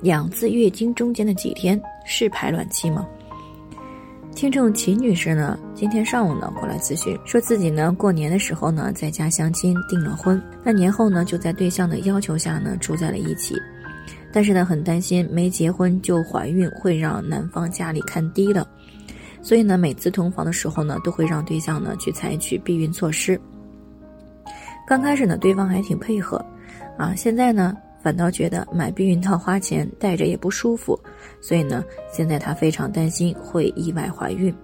两次月经中间的几天是排卵期吗？听众秦女士呢，今天上午呢过来咨询，说自己呢过年的时候呢在家相亲订了婚，那年后呢就在对象的要求下呢住在了一起，但是呢很担心没结婚就怀孕会让男方家里看低了，所以呢每次同房的时候呢都会让对象呢去采取避孕措施。刚开始呢对方还挺配合，啊现在呢。反倒觉得买避孕套花钱，戴着也不舒服，所以呢，现在她非常担心会意外怀孕，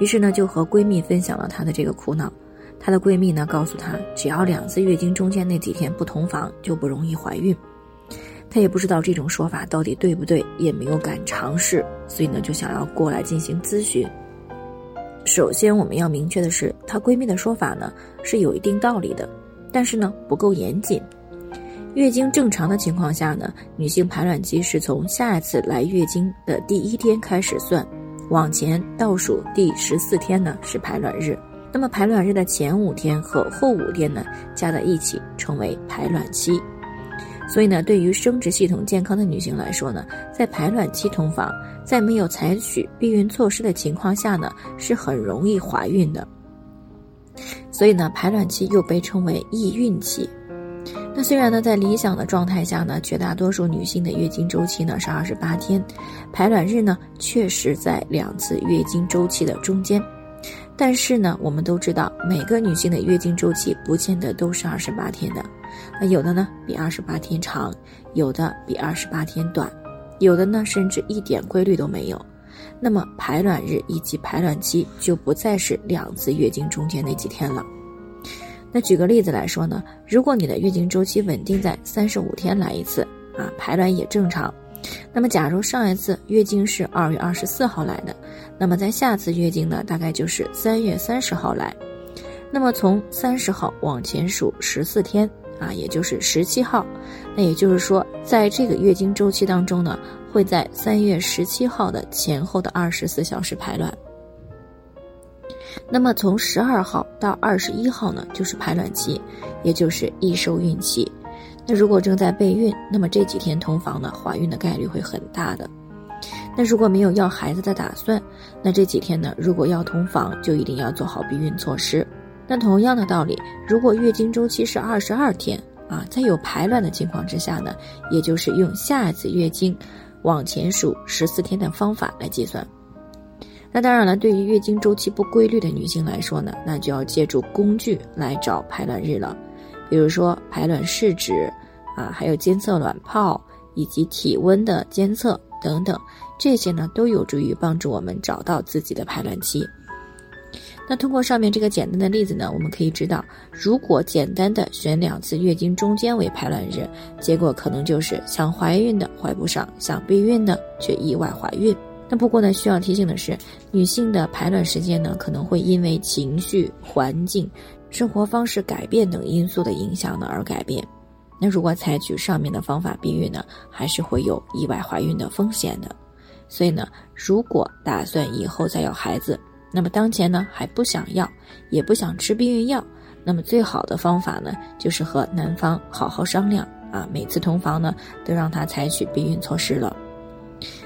于是呢，就和闺蜜分享了她的这个苦恼。她的闺蜜呢，告诉她，只要两次月经中间那几天不同房，就不容易怀孕。她也不知道这种说法到底对不对，也没有敢尝试，所以呢，就想要过来进行咨询。首先，我们要明确的是，她闺蜜的说法呢，是有一定道理的，但是呢，不够严谨。月经正常的情况下呢，女性排卵期是从下一次来月经的第一天开始算，往前倒数第十四天呢是排卵日。那么排卵日的前五天和后五天呢加在一起称为排卵期。所以呢，对于生殖系统健康的女性来说呢，在排卵期同房，在没有采取避孕措施的情况下呢，是很容易怀孕的。所以呢，排卵期又被称为易孕期。那虽然呢，在理想的状态下呢，绝大多数女性的月经周期呢是二十八天，排卵日呢确实在两次月经周期的中间，但是呢，我们都知道每个女性的月经周期不见得都是二十八天的，那有的呢比二十八天长，有的比二十八天短，有的呢甚至一点规律都没有，那么排卵日以及排卵期就不再是两次月经中间那几天了。那举个例子来说呢，如果你的月经周期稳定在三十五天来一次啊，排卵也正常，那么假如上一次月经是二月二十四号来的，那么在下次月经呢，大概就是三月三十号来，那么从三十号往前数十四天啊，也就是十七号，那也就是说，在这个月经周期当中呢，会在三月十七号的前后的二十四小时排卵。那么从十二号到二十一号呢，就是排卵期，也就是易受孕期。那如果正在备孕，那么这几天同房呢，怀孕的概率会很大的。那如果没有要孩子的打算，那这几天呢，如果要同房，就一定要做好避孕措施。那同样的道理，如果月经周期是二十二天啊，在有排卵的情况之下呢，也就是用下一次月经往前数十四天的方法来计算。那当然了，对于月经周期不规律的女性来说呢，那就要借助工具来找排卵日了，比如说排卵试纸，啊，还有监测卵泡以及体温的监测等等，这些呢都有助于帮助我们找到自己的排卵期。那通过上面这个简单的例子呢，我们可以知道，如果简单的选两次月经中间为排卵日，结果可能就是想怀孕的怀不上，想避孕的却意外怀孕。那不过呢，需要提醒的是，女性的排卵时间呢，可能会因为情绪、环境、生活方式改变等因素的影响呢而改变。那如果采取上面的方法避孕呢，还是会有意外怀孕的风险的。所以呢，如果打算以后再要孩子，那么当前呢还不想要，也不想吃避孕药，那么最好的方法呢，就是和男方好好商量啊，每次同房呢都让他采取避孕措施了。